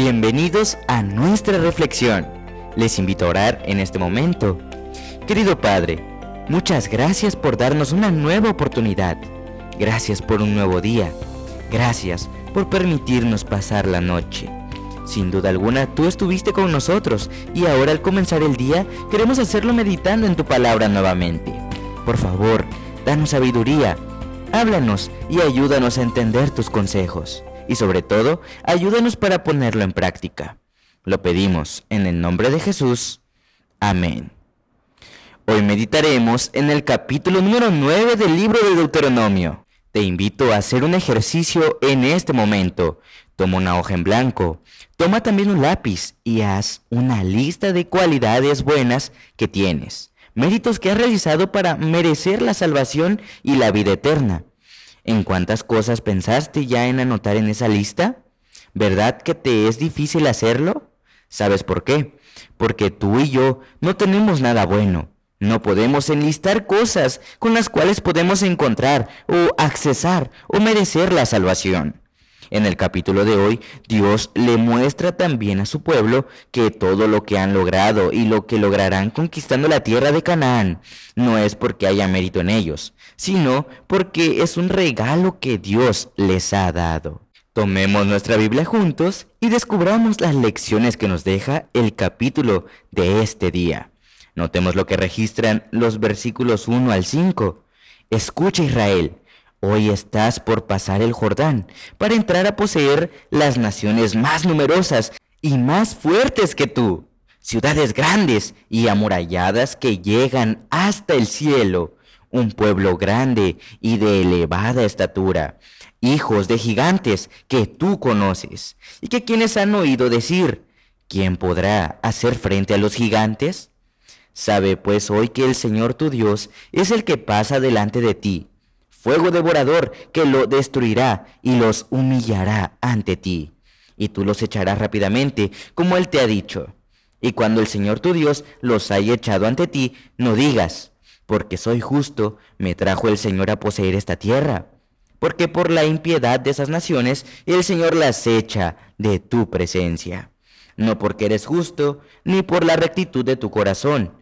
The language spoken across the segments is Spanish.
Bienvenidos a nuestra reflexión. Les invito a orar en este momento. Querido Padre, muchas gracias por darnos una nueva oportunidad. Gracias por un nuevo día. Gracias por permitirnos pasar la noche. Sin duda alguna, tú estuviste con nosotros y ahora al comenzar el día queremos hacerlo meditando en tu palabra nuevamente. Por favor, danos sabiduría, háblanos y ayúdanos a entender tus consejos y sobre todo, ayúdanos para ponerlo en práctica. Lo pedimos en el nombre de Jesús. Amén. Hoy meditaremos en el capítulo número 9 del libro de Deuteronomio. Te invito a hacer un ejercicio en este momento. Toma una hoja en blanco, toma también un lápiz y haz una lista de cualidades buenas que tienes, méritos que has realizado para merecer la salvación y la vida eterna. ¿En cuántas cosas pensaste ya en anotar en esa lista? ¿Verdad que te es difícil hacerlo? ¿Sabes por qué? Porque tú y yo no tenemos nada bueno. No podemos enlistar cosas con las cuales podemos encontrar o accesar o merecer la salvación. En el capítulo de hoy, Dios le muestra también a su pueblo que todo lo que han logrado y lo que lograrán conquistando la tierra de Canaán no es porque haya mérito en ellos, sino porque es un regalo que Dios les ha dado. Tomemos nuestra Biblia juntos y descubramos las lecciones que nos deja el capítulo de este día. Notemos lo que registran los versículos 1 al 5. Escucha Israel, Hoy estás por pasar el Jordán para entrar a poseer las naciones más numerosas y más fuertes que tú, ciudades grandes y amuralladas que llegan hasta el cielo, un pueblo grande y de elevada estatura, hijos de gigantes que tú conoces y que quienes han oído decir, ¿quién podrá hacer frente a los gigantes? Sabe pues hoy que el Señor tu Dios es el que pasa delante de ti fuego devorador que lo destruirá y los humillará ante ti. Y tú los echarás rápidamente, como Él te ha dicho. Y cuando el Señor tu Dios los haya echado ante ti, no digas, porque soy justo, me trajo el Señor a poseer esta tierra. Porque por la impiedad de esas naciones, el Señor las echa de tu presencia. No porque eres justo, ni por la rectitud de tu corazón.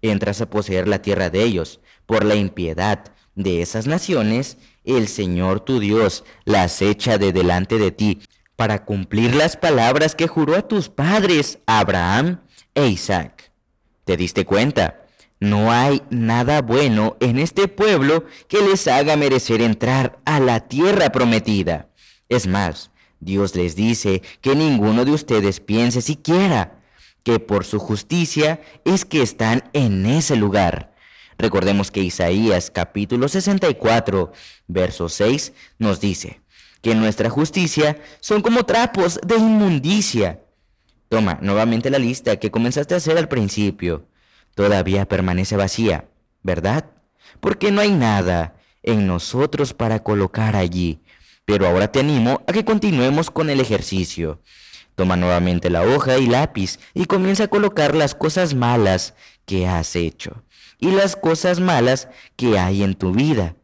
Entras a poseer la tierra de ellos, por la impiedad de esas naciones, el Señor tu Dios las echa de delante de ti, para cumplir las palabras que juró a tus padres, Abraham e Isaac. ¿Te diste cuenta? No hay nada bueno en este pueblo que les haga merecer entrar a la tierra prometida. Es más, Dios les dice que ninguno de ustedes piense siquiera que por su justicia es que están en ese lugar Recordemos que Isaías capítulo 64, verso 6 nos dice que nuestra justicia son como trapos de inmundicia. Toma nuevamente la lista que comenzaste a hacer al principio. Todavía permanece vacía, ¿verdad? Porque no hay nada en nosotros para colocar allí. Pero ahora te animo a que continuemos con el ejercicio. Toma nuevamente la hoja y lápiz y comienza a colocar las cosas malas que has hecho y las cosas malas que hay en tu vida,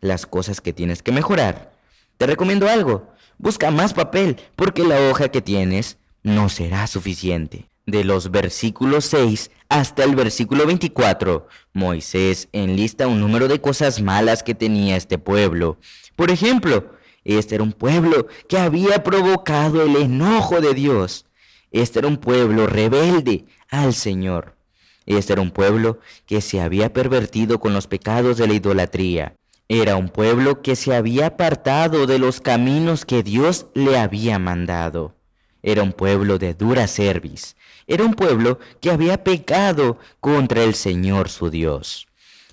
las cosas que tienes que mejorar. Te recomiendo algo, busca más papel porque la hoja que tienes no será suficiente. De los versículos 6 hasta el versículo 24, Moisés enlista un número de cosas malas que tenía este pueblo. Por ejemplo, este era un pueblo que había provocado el enojo de Dios. Este era un pueblo rebelde al Señor. Este era un pueblo que se había pervertido con los pecados de la idolatría. Era un pueblo que se había apartado de los caminos que Dios le había mandado. Era un pueblo de dura cerviz. Era un pueblo que había pecado contra el Señor su Dios.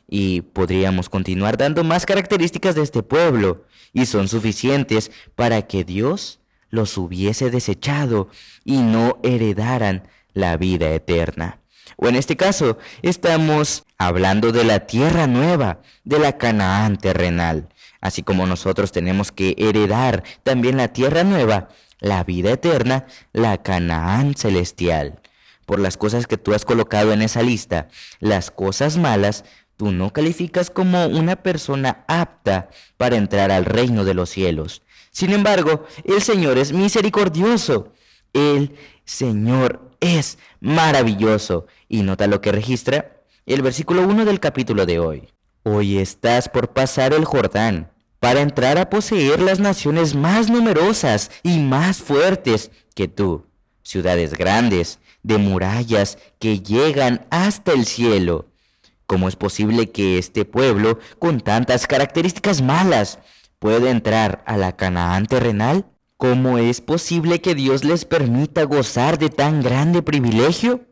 Y podríamos continuar dando más características de este pueblo, y son suficientes para que Dios los hubiese desechado y no heredaran la vida eterna. O en este caso, estamos hablando de la tierra nueva, de la Canaán terrenal. Así como nosotros tenemos que heredar también la tierra nueva, la vida eterna, la Canaán celestial. Por las cosas que tú has colocado en esa lista, las cosas malas, tú no calificas como una persona apta para entrar al reino de los cielos. Sin embargo, el Señor es misericordioso El Señor es maravilloso. Y nota lo que registra el versículo 1 del capítulo de hoy. Hoy estás por pasar el Jordán para entrar a poseer las naciones más numerosas y más fuertes que tú, ciudades grandes, de murallas que llegan hasta el cielo. ¿Cómo es posible que este pueblo, con tantas características malas, pueda entrar a la Canaán terrenal? ¿Cómo es posible que Dios les permita gozar de tan grande privilegio?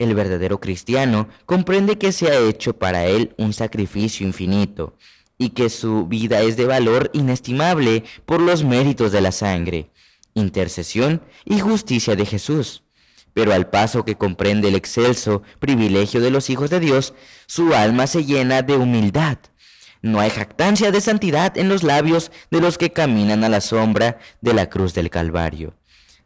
El verdadero cristiano comprende que se ha hecho para él un sacrificio infinito y que su vida es de valor inestimable por los méritos de la sangre, intercesión y justicia de Jesús. Pero al paso que comprende el excelso privilegio de los hijos de Dios, su alma se llena de humildad. No hay jactancia de santidad en los labios de los que caminan a la sombra de la cruz del Calvario.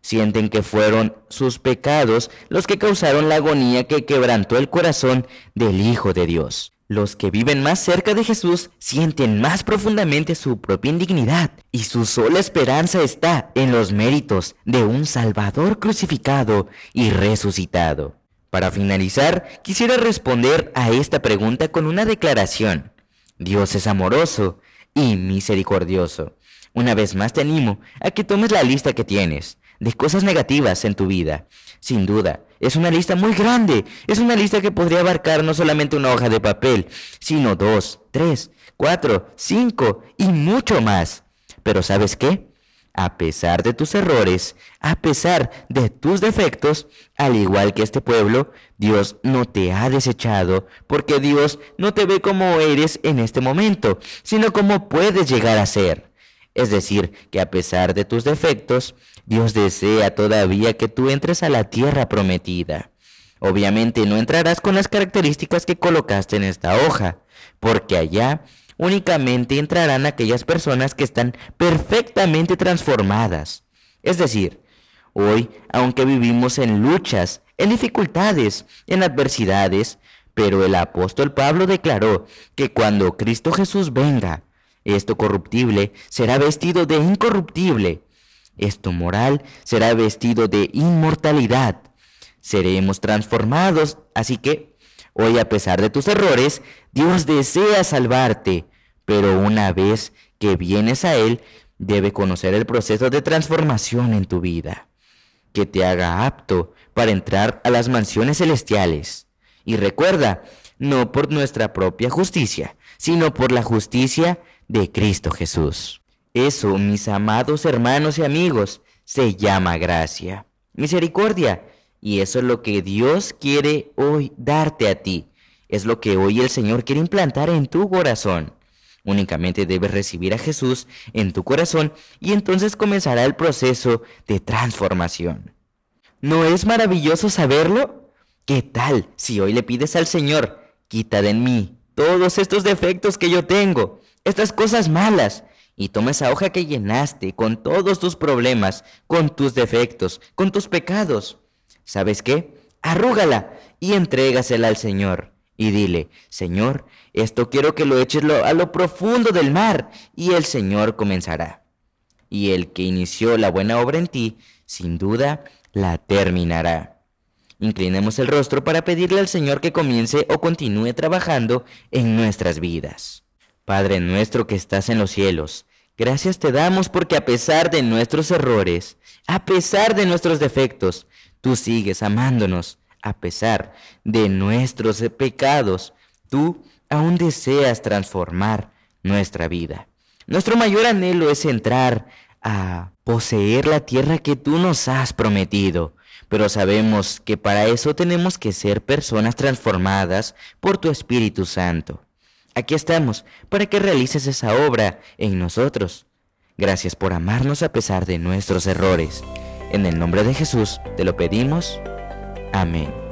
Sienten que fueron sus pecados los que causaron la agonía que quebrantó el corazón del Hijo de Dios. Los que viven más cerca de Jesús sienten más profundamente su propia indignidad y su sola esperanza está en los méritos de un Salvador crucificado y resucitado. Para finalizar, quisiera responder a esta pregunta con una declaración. Dios es amoroso y misericordioso. Una vez más te animo a que tomes la lista que tienes de cosas negativas en tu vida. Sin duda, es una lista muy grande. Es una lista que podría abarcar no solamente una hoja de papel, sino dos, tres, cuatro, cinco y mucho más. Pero ¿sabes qué? A pesar de tus errores, a pesar de tus defectos, al igual que este pueblo, Dios no te ha desechado, porque Dios no te ve como eres en este momento, sino como puedes llegar a ser. Es decir, que a pesar de tus defectos, Dios desea todavía que tú entres a la tierra prometida. Obviamente no entrarás con las características que colocaste en esta hoja, porque allá únicamente entrarán aquellas personas que están perfectamente transformadas. Es decir, hoy, aunque vivimos en luchas, en dificultades, en adversidades, pero el apóstol Pablo declaró que cuando Cristo Jesús venga, esto corruptible será vestido de incorruptible esto moral será vestido de inmortalidad. Seremos transformados, así que hoy a pesar de tus errores, Dios desea salvarte, pero una vez que vienes a Él, debe conocer el proceso de transformación en tu vida, que te haga apto para entrar a las mansiones celestiales. Y recuerda, no por nuestra propia justicia, sino por la justicia de Cristo Jesús. Eso, mis amados hermanos y amigos, se llama gracia, misericordia. Y eso es lo que Dios quiere hoy darte a ti. Es lo que hoy el Señor quiere implantar en tu corazón. Únicamente debes recibir a Jesús en tu corazón y entonces comenzará el proceso de transformación. ¿No es maravilloso saberlo? ¿Qué tal si hoy le pides al Señor, quita de mí todos estos defectos que yo tengo, estas cosas malas, y toma esa hoja que llenaste con todos tus problemas, con tus defectos, con tus pecados. ¿Sabes qué? Arrúgala y entrégasela al Señor. Y dile, Señor, esto quiero que lo eches a lo profundo del mar. Y el Señor comenzará. Y el que inició la buena obra en ti, sin duda, la terminará. Inclinemos el rostro para pedirle al Señor que comience o continúe trabajando en nuestras vidas. Padre nuestro que estás en los cielos, gracias te damos porque a pesar de nuestros errores, a pesar de nuestros defectos, tú sigues amándonos. A pesar de nuestros pecados, tú aún deseas transformar nuestra vida. Nuestro mayor anhelo es entrar a poseer la tierra que tú nos has prometido, pero sabemos que para eso tenemos que ser personas transformadas por tu Espíritu Santo. Aquí estamos para que realices esa obra en nosotros. Gracias por amarnos a pesar de nuestros errores. En el nombre de Jesús te lo pedimos. Amén.